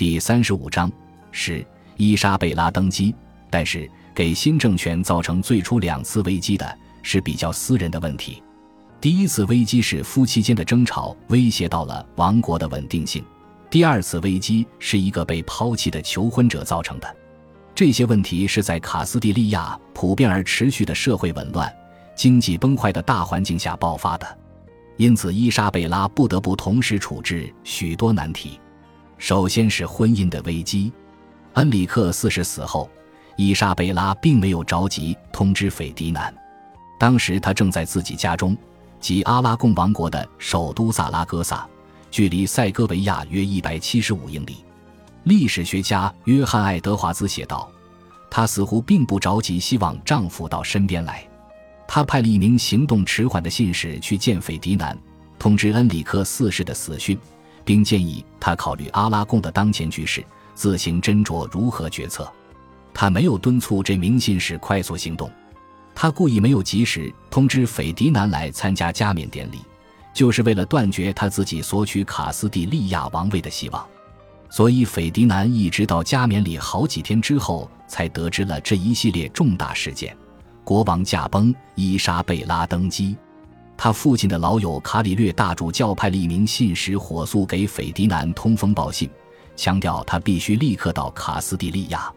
第三十五章是伊莎贝拉登基，但是给新政权造成最初两次危机的是比较私人的问题。第一次危机是夫妻间的争吵威胁到了王国的稳定性，第二次危机是一个被抛弃的求婚者造成的。这些问题是在卡斯蒂利亚普遍而持续的社会紊乱、经济崩坏的大环境下爆发的。因此，伊莎贝拉不得不同时处置许多难题。首先是婚姻的危机。恩里克四世死后，伊莎贝拉并没有着急通知斐迪南。当时他正在自己家中，即阿拉贡王国的首都萨拉戈萨，距离塞戈维亚约一百七十五英里。历史学家约翰·爱德华兹写道：“她似乎并不着急，希望丈夫到身边来。”他派了一名行动迟缓的信使去见斐迪南，通知恩里克四世的死讯，并建议他考虑阿拉贡的当前局势，自行斟酌如何决策。他没有敦促这名信使快速行动，他故意没有及时通知斐迪南来参加加冕典礼，就是为了断绝他自己索取卡斯蒂利亚王位的希望。所以，斐迪南一直到加冕礼好几天之后，才得知了这一系列重大事件。国王驾崩，伊莎贝拉登基。他父亲的老友卡里略大主教派了一名信使火速给斐迪南通风报信，强调他必须立刻到卡斯蒂利亚。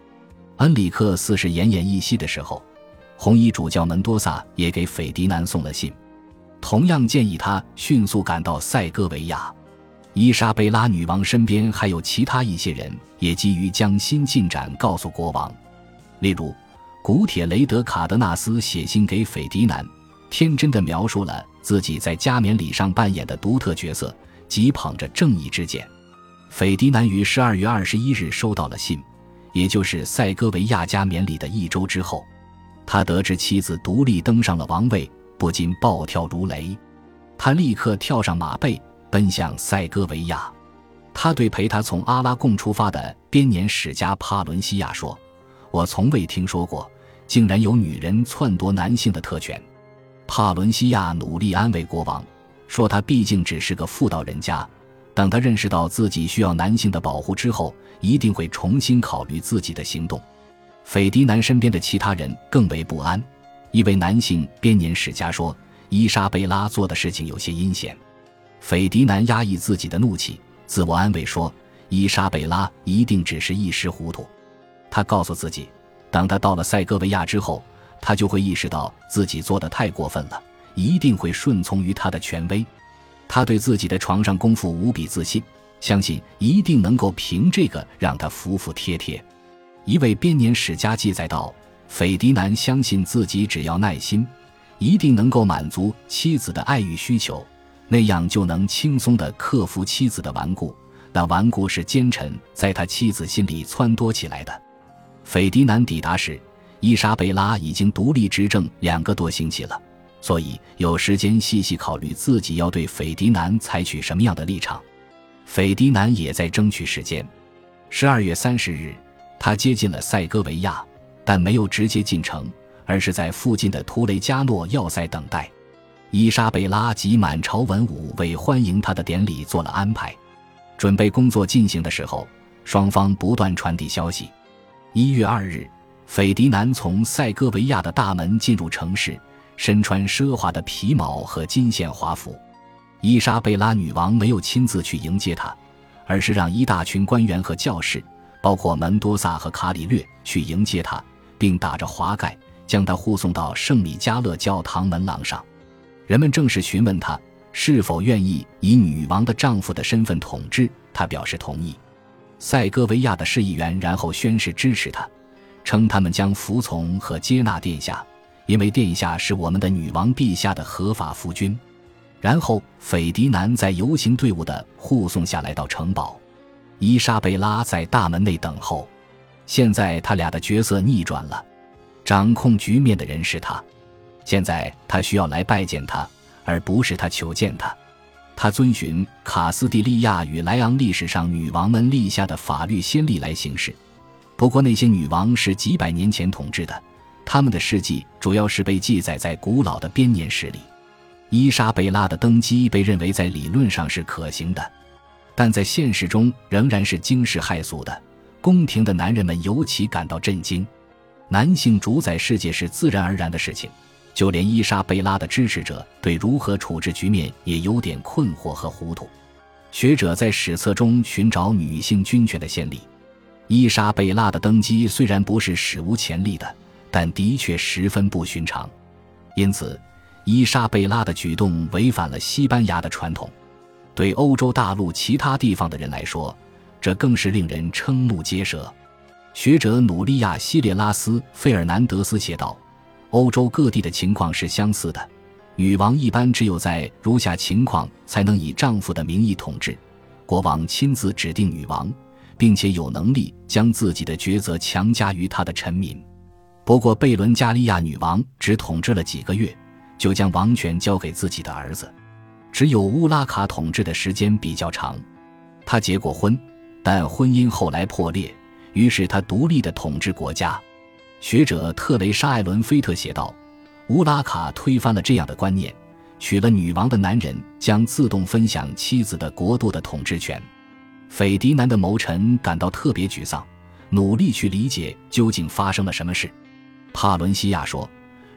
恩里克四世奄奄一息的时候，红衣主教门多萨也给斐迪南送了信，同样建议他迅速赶到塞戈维亚。伊莎贝拉女王身边还有其他一些人，也急于将新进展告诉国王，例如。古铁雷德卡德纳斯写信给斐迪南，天真的描述了自己在加冕礼上扮演的独特角色，即捧着正义之剑。斐迪南于十二月二十一日收到了信，也就是塞戈维亚加冕礼的一周之后，他得知妻子独立登上了王位，不禁暴跳如雷。他立刻跳上马背，奔向塞戈维亚。他对陪他从阿拉贡出发的编年史家帕伦西亚说：“我从未听说过。”竟然有女人篡夺男性的特权，帕伦西亚努力安慰国王，说他毕竟只是个妇道人家，等他认识到自己需要男性的保护之后，一定会重新考虑自己的行动。斐迪南身边的其他人更为不安，一位男性编年史家说，伊莎贝拉做的事情有些阴险。斐迪南压抑自己的怒气，自我安慰说，伊莎贝拉一定只是一时糊涂。他告诉自己。当他到了塞戈维亚之后，他就会意识到自己做的太过分了，一定会顺从于他的权威。他对自己的床上功夫无比自信，相信一定能够凭这个让他服服帖帖。一位编年史家记载道：“斐迪南相信自己只要耐心，一定能够满足妻子的爱欲需求，那样就能轻松地克服妻子的顽固。那顽固是奸臣在他妻子心里撺掇起来的。”斐迪南抵达时，伊莎贝拉已经独立执政两个多星期了，所以有时间细细考虑自己要对斐迪南采取什么样的立场。斐迪南也在争取时间。十二月三十日，他接近了塞戈维亚，但没有直接进城，而是在附近的图雷加诺要塞等待。伊莎贝拉及满朝文武为欢迎他的典礼做了安排。准备工作进行的时候，双方不断传递消息。一月二日，斐迪南从塞戈维亚的大门进入城市，身穿奢华的皮毛和金线华服。伊莎贝拉女王没有亲自去迎接他，而是让一大群官员和教士，包括门多萨和卡里略去迎接他，并打着华盖将他护送到圣米迦勒教堂门廊上。人们正式询问他是否愿意以女王的丈夫的身份统治，他表示同意。塞戈维亚的市议员然后宣誓支持他，称他们将服从和接纳殿下，因为殿下是我们的女王陛下的合法夫君。然后，斐迪南在游行队伍的护送下来到城堡，伊莎贝拉在大门内等候。现在他俩的角色逆转了，掌控局面的人是他，现在他需要来拜见他，而不是他求见他。他遵循卡斯蒂利亚与莱昂历史上女王们立下的法律先例来行事。不过，那些女王是几百年前统治的，他们的事迹主要是被记载在古老的编年史里。伊莎贝拉的登基被认为在理论上是可行的。但在现实中仍然是惊世骇俗的。宫廷的男人们尤其感到震惊。男性主宰世界是自然而然的事情，就连伊莎贝拉的支持者对如何处置局面也有点困惑和糊涂。学者在史册中寻找女性军权的先例。伊莎贝拉的登基虽然不是史无前例的，但的确十分不寻常。因此，伊莎贝拉的举动违反了西班牙的传统。对欧洲大陆其他地方的人来说，这更是令人瞠目结舌。学者努利亚·西列拉斯·费尔南德斯写道：“欧洲各地的情况是相似的，女王一般只有在如下情况才能以丈夫的名义统治：国王亲自指定女王。”并且有能力将自己的抉择强加于他的臣民。不过，贝伦加利亚女王只统治了几个月，就将王权交给自己的儿子。只有乌拉卡统治的时间比较长。他结过婚，但婚姻后来破裂，于是他独立的统治国家。学者特雷莎·艾伦菲特写道：“乌拉卡推翻了这样的观念，娶了女王的男人将自动分享妻子的国度的统治权。”斐迪南的谋臣感到特别沮丧，努力去理解究竟发生了什么事。帕伦西亚说：“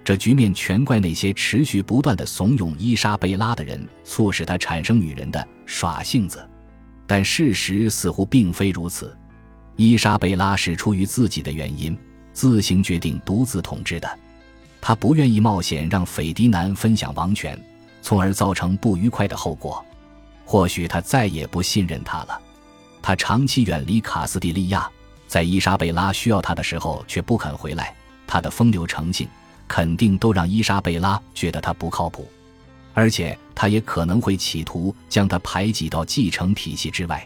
这局面全怪那些持续不断的怂恿伊莎贝拉的人，促使她产生女人的耍性子。”但事实似乎并非如此。伊莎贝拉是出于自己的原因，自行决定独自统治的。她不愿意冒险让斐迪南分享王权，从而造成不愉快的后果。或许他再也不信任他了。他长期远离卡斯蒂利亚，在伊莎贝拉需要他的时候却不肯回来。他的风流成性肯定都让伊莎贝拉觉得他不靠谱，而且他也可能会企图将他排挤到继承体系之外。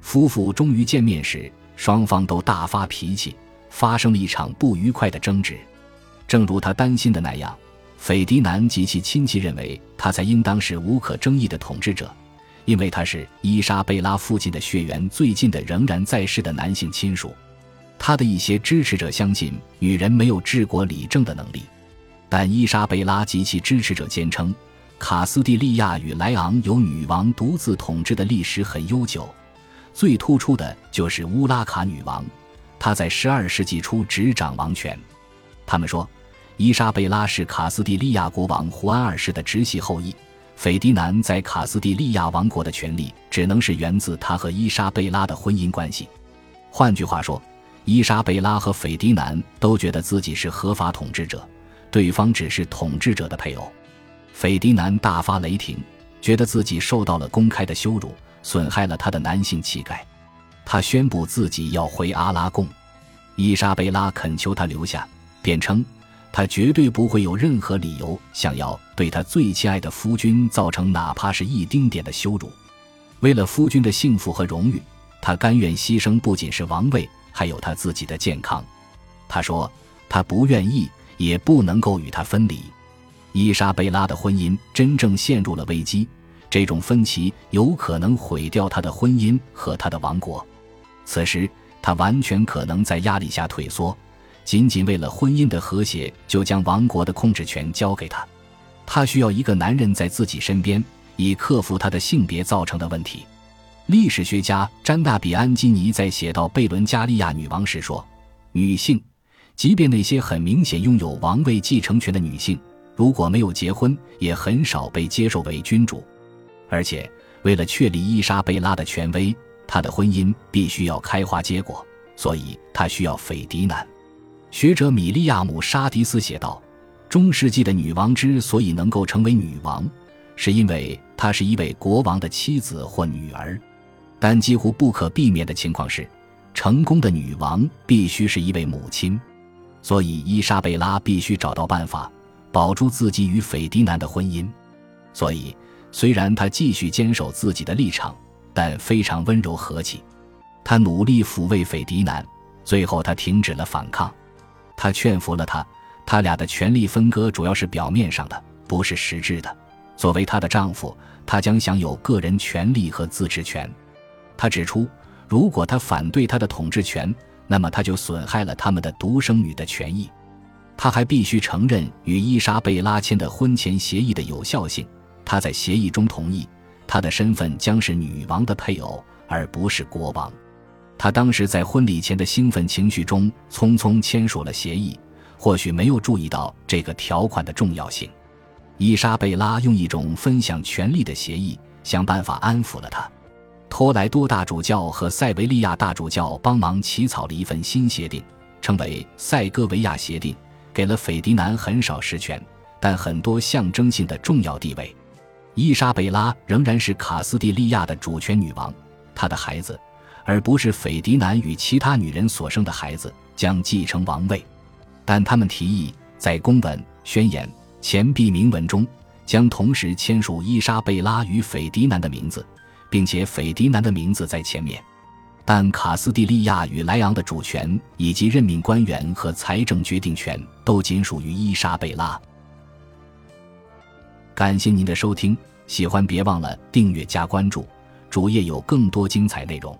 夫妇终于见面时，双方都大发脾气，发生了一场不愉快的争执。正如他担心的那样，斐迪南及其亲戚认为他才应当是无可争议的统治者。因为他是伊莎贝拉父亲的血缘最近的仍然在世的男性亲属，他的一些支持者相信女人没有治国理政的能力，但伊莎贝拉及其支持者坚称，卡斯蒂利亚与莱昂有女王独自统治的历史很悠久，最突出的就是乌拉卡女王，她在十二世纪初执掌王权。他们说，伊莎贝拉是卡斯蒂利亚国王胡安二世的直系后裔。斐迪南在卡斯蒂利亚王国的权力只能是源自他和伊莎贝拉的婚姻关系。换句话说，伊莎贝拉和斐迪南都觉得自己是合法统治者，对方只是统治者的配偶。斐迪南大发雷霆，觉得自己受到了公开的羞辱，损害了他的男性气概。他宣布自己要回阿拉贡。伊莎贝拉恳求他留下，辩称。他绝对不会有任何理由想要对他最亲爱的夫君造成哪怕是一丁点的羞辱。为了夫君的幸福和荣誉，他甘愿牺牲不仅是王位，还有他自己的健康。他说：“他不愿意，也不能够与他分离。”伊莎贝拉的婚姻真正陷入了危机，这种分歧有可能毁掉他的婚姻和他的王国。此时，他完全可能在压力下退缩。仅仅为了婚姻的和谐，就将王国的控制权交给他。他需要一个男人在自己身边，以克服他的性别造成的问题。历史学家詹纳比安基尼在写到贝伦加利亚女王时说：“女性，即便那些很明显拥有王位继承权的女性，如果没有结婚，也很少被接受为君主。而且，为了确立伊莎贝拉的权威，她的婚姻必须要开花结果，所以她需要斐迪南。”学者米利亚姆·沙迪斯写道：“中世纪的女王之所以能够成为女王，是因为她是一位国王的妻子或女儿。但几乎不可避免的情况是，成功的女王必须是一位母亲。所以伊莎贝拉必须找到办法保住自己与斐迪南的婚姻。所以，虽然她继续坚守自己的立场，但非常温柔和气。她努力抚慰斐迪南，最后她停止了反抗。”他劝服了他，他俩的权力分割主要是表面上的，不是实质的。作为她的丈夫，他将享有个人权利和自治权。他指出，如果他反对他的统治权，那么他就损害了他们的独生女的权益。他还必须承认与伊莎贝拉签的婚前协议的有效性。他在协议中同意，她的身份将是女王的配偶，而不是国王。他当时在婚礼前的兴奋情绪中，匆匆签署了协议，或许没有注意到这个条款的重要性。伊莎贝拉用一种分享权力的协议，想办法安抚了他。托莱多大主教和塞维利亚大主教帮忙起草了一份新协定，称为《塞戈维亚协定》，给了斐迪南很少实权，但很多象征性的重要地位。伊莎贝拉仍然是卡斯蒂利亚的主权女王，她的孩子。而不是斐迪南与其他女人所生的孩子将继承王位，但他们提议在公文、宣言、钱币铭文中将同时签署伊莎贝拉与斐迪南的名字，并且斐迪南的名字在前面。但卡斯蒂利亚与莱昂的主权以及任命官员和财政决定权都仅属于伊莎贝拉。感谢您的收听，喜欢别忘了订阅加关注，主页有更多精彩内容。